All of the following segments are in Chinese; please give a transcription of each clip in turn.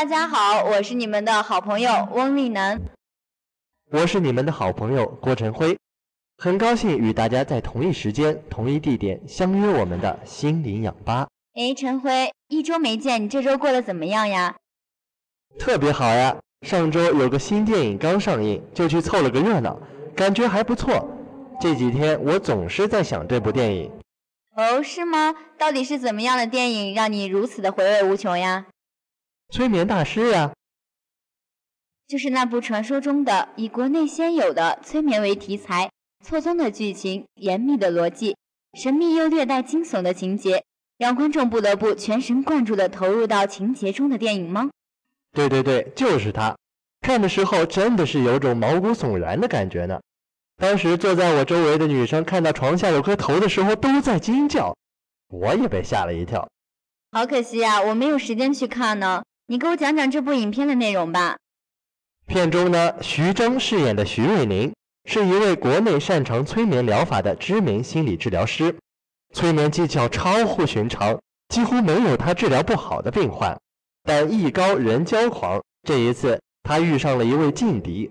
大家好，我是你们的好朋友翁丽楠。我是你们的好朋友郭晨辉，很高兴与大家在同一时间、同一地点相约我们的心灵氧吧。哎，晨辉，一周没见，你这周过得怎么样呀？特别好呀！上周有个新电影刚上映，就去凑了个热闹，感觉还不错。这几天我总是在想这部电影。哦，是吗？到底是怎么样的电影让你如此的回味无穷呀？催眠大师呀，就是那部传说中的以国内先有的催眠为题材、错综的剧情、严密的逻辑、神秘又略带惊悚的情节，让观众不得不全神贯注地投入到情节中的电影吗？对对对，就是它。看的时候真的是有种毛骨悚然的感觉呢。当时坐在我周围的女生看到床下有颗头的时候都在惊叫，我也被吓了一跳。好可惜啊，我没有时间去看呢。你给我讲讲这部影片的内容吧。片中呢，徐峥饰演的徐瑞宁是一位国内擅长催眠疗法的知名心理治疗师，催眠技巧超乎寻常，几乎没有他治疗不好的病患。但艺高人骄狂，这一次他遇上了一位劲敌。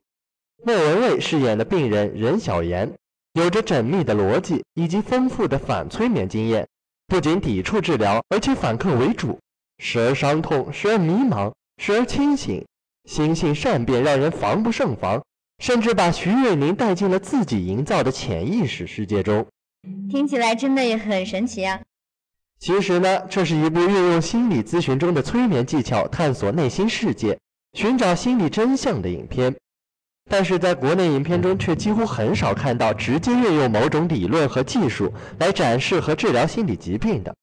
莫文蔚饰演的病人任小妍，有着缜密的逻辑以及丰富的反催眠经验，不仅抵触治疗，而且反客为主。时而伤痛，时而迷茫，时而清醒，心性善变，让人防不胜防，甚至把徐瑞宁带进了自己营造的潜意识世界中。听起来真的也很神奇啊！其实呢，这是一部运用心理咨询中的催眠技巧，探索内心世界，寻找心理真相的影片。但是在国内影片中，却几乎很少看到直接运用某种理论和技术来展示和治疗心理疾病的。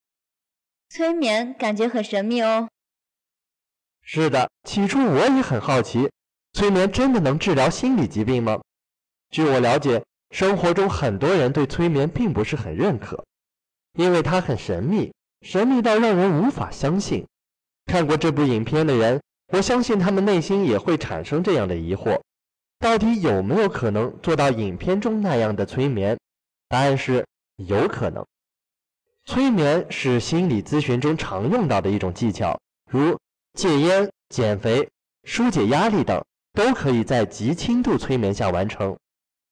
催眠感觉很神秘哦。是的，起初我也很好奇，催眠真的能治疗心理疾病吗？据我了解，生活中很多人对催眠并不是很认可，因为它很神秘，神秘到让人无法相信。看过这部影片的人，我相信他们内心也会产生这样的疑惑：到底有没有可能做到影片中那样的催眠？答案是有可能。催眠是心理咨询中常用到的一种技巧，如戒烟、减肥、疏解压力等，都可以在极轻度催眠下完成。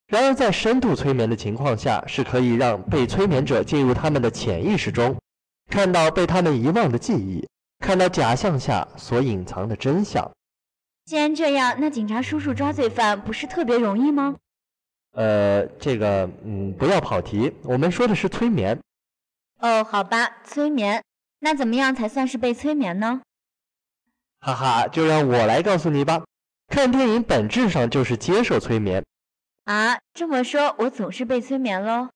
然而，在深度催眠的情况下，是可以让被催眠者进入他们的潜意识中，看到被他们遗忘的记忆，看到假象下所隐藏的真相。既然这样，那警察叔叔抓罪犯不是特别容易吗？呃，这个，嗯，不要跑题，我们说的是催眠。哦，好吧，催眠，那怎么样才算是被催眠呢？哈哈，就让我来告诉你吧。看电影本质上就是接受催眠。啊，这么说，我总是被催眠喽？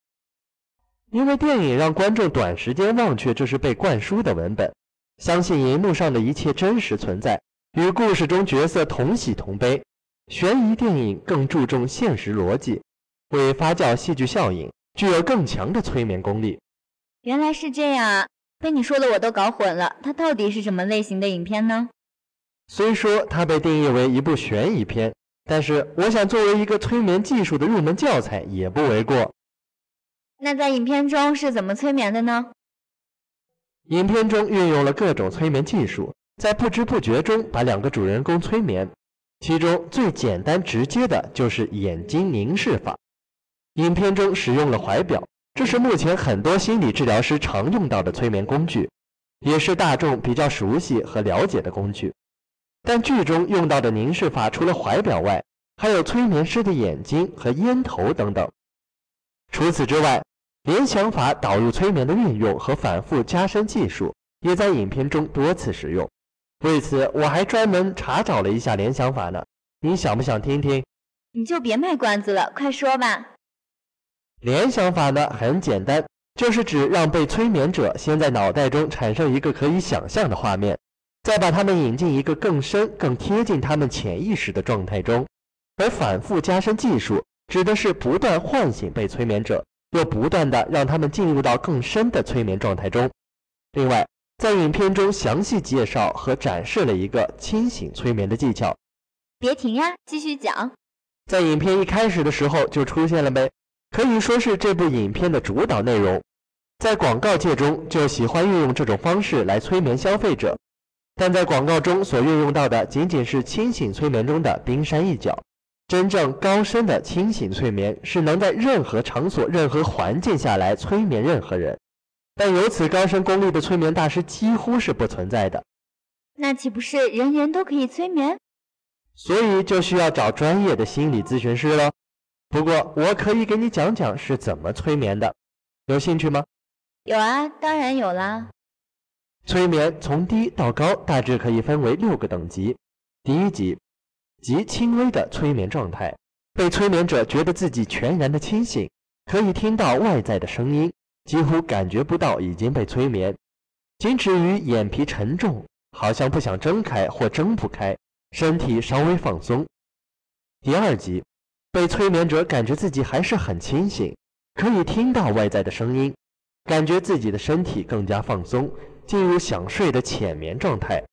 因为电影让观众短时间忘却这是被灌输的文本，相信荧幕上的一切真实存在，与故事中角色同喜同悲。悬疑电影更注重现实逻辑，为发酵戏剧效应，具有更强的催眠功力。原来是这样啊！被你说的我都搞混了，它到底是什么类型的影片呢？虽说它被定义为一部悬疑片，但是我想作为一个催眠技术的入门教材也不为过。那在影片中是怎么催眠的呢？影片中运用了各种催眠技术，在不知不觉中把两个主人公催眠。其中最简单直接的就是眼睛凝视法。影片中使用了怀表。这是目前很多心理治疗师常用到的催眠工具，也是大众比较熟悉和了解的工具。但剧中用到的凝视法除了怀表外，还有催眠师的眼睛和烟头等等。除此之外，联想法导入催眠的运用和反复加深技术，也在影片中多次使用。为此，我还专门查找了一下联想法呢。你想不想听听？你就别卖关子了，快说吧。联想法呢很简单，就是指让被催眠者先在脑袋中产生一个可以想象的画面，再把他们引进一个更深、更贴近他们潜意识的状态中。而反复加深技术，指的是不断唤醒被催眠者，又不断的让他们进入到更深的催眠状态中。另外，在影片中详细介绍和展示了一个清醒催眠的技巧。别停呀，继续讲。在影片一开始的时候就出现了呗。可以说是这部影片的主导内容，在广告界中就喜欢运用这种方式来催眠消费者。但在广告中所运用到的仅仅是清醒催眠中的冰山一角。真正高深的清醒催眠是能在任何场所、任何环境下来催眠任何人，但有此高深功力的催眠大师几乎是不存在的。那岂不是人人都可以催眠？所以就需要找专业的心理咨询师了。不过我可以给你讲讲是怎么催眠的，有兴趣吗？有啊，当然有啦。催眠从低到高大致可以分为六个等级。第一级。极轻微的催眠状态，被催眠者觉得自己全然的清醒，可以听到外在的声音，几乎感觉不到已经被催眠，仅止于眼皮沉重，好像不想睁开或睁不开，身体稍微放松。第二级，被催眠者感觉自己还是很清醒，可以听到外在的声音，感觉自己的身体更加放松，进入想睡的浅眠状态。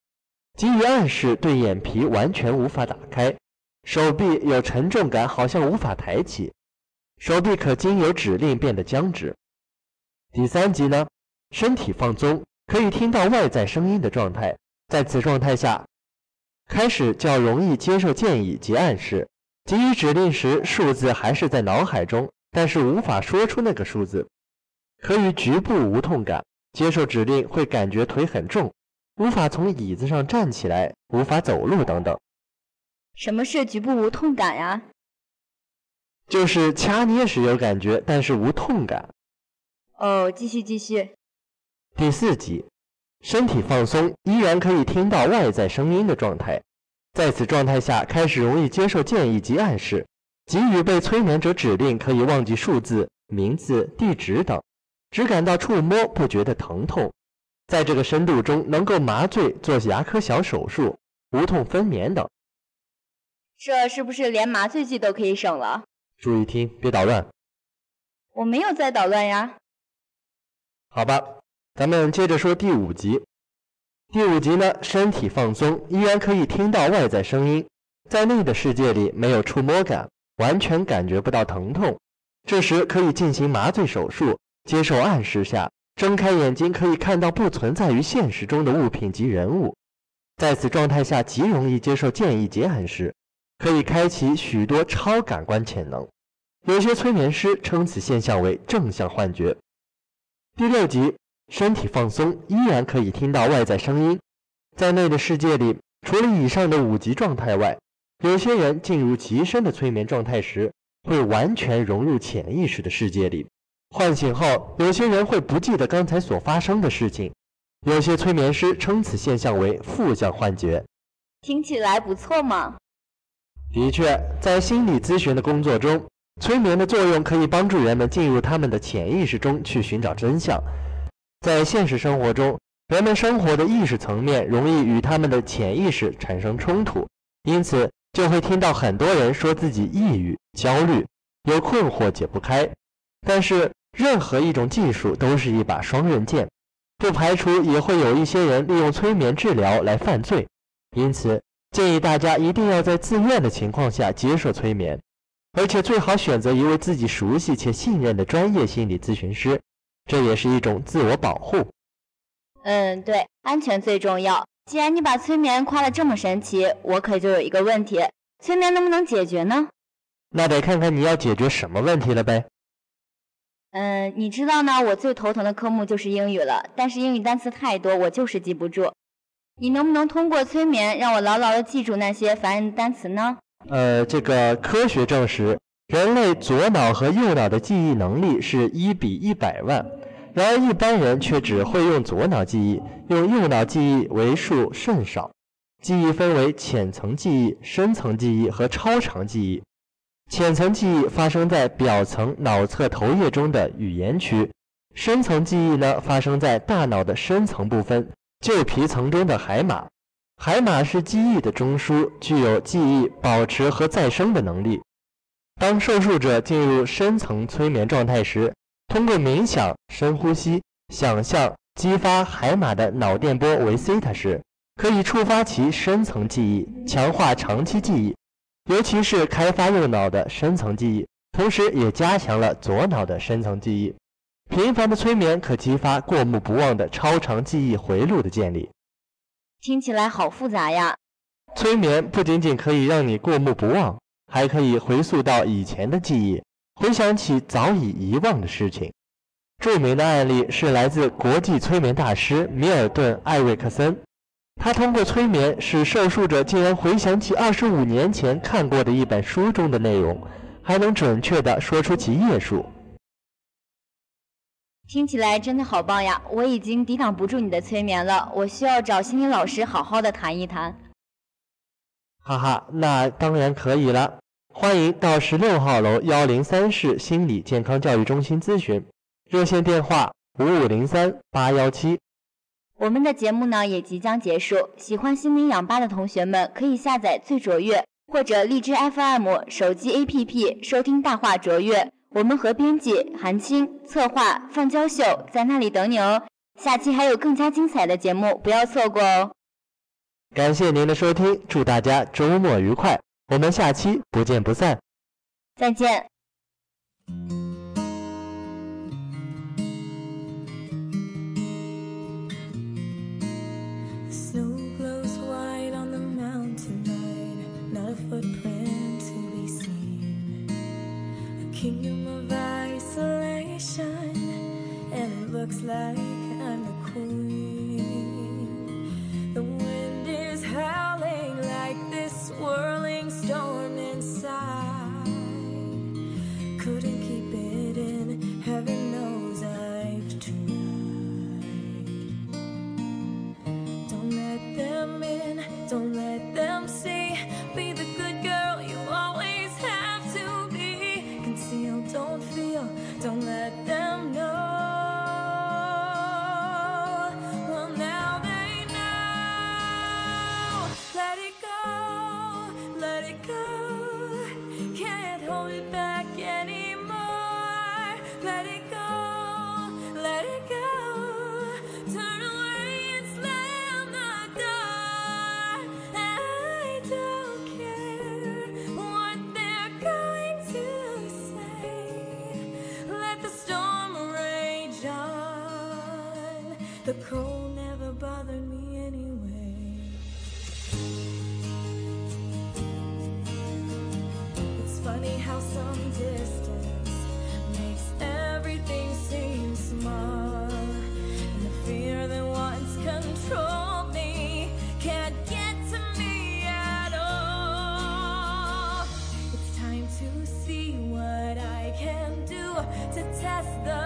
基于暗示，对眼皮完全无法打开，手臂有沉重感，好像无法抬起，手臂可经由指令变得僵直。第三级呢，身体放松，可以听到外在声音的状态，在此状态下，开始较容易接受建议及暗示，给予指令时，数字还是在脑海中，但是无法说出那个数字，可以局部无痛感，接受指令会感觉腿很重。无法从椅子上站起来，无法走路等等。什么是局部无痛感呀？就是掐捏时有感觉，但是无痛感。哦，继续继续。第四集，身体放松，依然可以听到外在声音的状态。在此状态下，开始容易接受建议及暗示，给予被催眠者指令，可以忘记数字、名字、地址等，只感到触摸，不觉得疼痛。在这个深度中，能够麻醉、做牙科小手术、无痛分娩等。这是不是连麻醉剂都可以省了？注意听，别捣乱。我没有在捣乱呀。好吧，咱们接着说第五集。第五集呢，身体放松，依然可以听到外在声音，在内的世界里没有触摸感，完全感觉不到疼痛。这时可以进行麻醉手术，接受暗示下。睁开眼睛可以看到不存在于现实中的物品及人物，在此状态下极容易接受建议及暗示，可以开启许多超感官潜能。有些催眠师称此现象为正向幻觉。第六集，身体放松，依然可以听到外在声音。在内的世界里，除了以上的五级状态外，有些人进入极深的催眠状态时，会完全融入潜意识的世界里。唤醒后，有些人会不记得刚才所发生的事情。有些催眠师称此现象为负向幻觉。听起来不错嘛？的确，在心理咨询的工作中，催眠的作用可以帮助人们进入他们的潜意识中去寻找真相。在现实生活中，人们生活的意识层面容易与他们的潜意识产生冲突，因此就会听到很多人说自己抑郁、焦虑，有困惑解不开。但是，任何一种技术都是一把双刃剑，不排除也会有一些人利用催眠治疗来犯罪。因此，建议大家一定要在自愿的情况下接受催眠，而且最好选择一位自己熟悉且信任的专业心理咨询师，这也是一种自我保护。嗯，对，安全最重要。既然你把催眠夸得这么神奇，我可就有一个问题：催眠能不能解决呢？那得看看你要解决什么问题了呗。嗯，你知道呢，我最头疼的科目就是英语了，但是英语单词太多，我就是记不住。你能不能通过催眠让我牢牢地记住那些烦人的单词呢？呃，这个科学证实，人类左脑和右脑的记忆能力是一比一百万，然而一般人却只会用左脑记忆，用右脑记忆为数甚少。记忆分为浅层记忆、深层记忆和超长记忆。浅层记忆发生在表层脑侧头叶中的语言区，深层记忆呢发生在大脑的深层部分旧皮层中的海马。海马是记忆的中枢，具有记忆保持和再生的能力。当受术者进入深层催眠状态时，通过冥想、深呼吸、想象激发海马的脑电波为西塔时，可以触发其深层记忆，强化长期记忆。尤其是开发右脑的深层记忆，同时也加强了左脑的深层记忆。频繁的催眠可激发过目不忘的超长记忆回路的建立。听起来好复杂呀。催眠不仅仅可以让你过目不忘，还可以回溯到以前的记忆，回想起早已遗忘的事情。著名的案例是来自国际催眠大师米尔顿·艾瑞克森，他通过催眠使受术者竟然回想起二十五年前看过的一本书中的内容，还能准确地说出其页数。听起来真的好棒呀！我已经抵挡不住你的催眠了，我需要找心理老师好好的谈一谈。哈哈，那当然可以了，欢迎到十六号楼幺零三室心理健康教育中心咨询。热线电话五五零三八幺七。我们的节目呢也即将结束，喜欢心灵氧吧的同学们可以下载最卓越或者荔枝 FM 手机 APP 收听大话卓越。我们和编辑韩青策划范娇秀在那里等你哦。下期还有更加精彩的节目，不要错过哦。感谢您的收听，祝大家周末愉快，我们下期不见不散。再见。looks like I'm the queen. Test the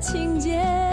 情节，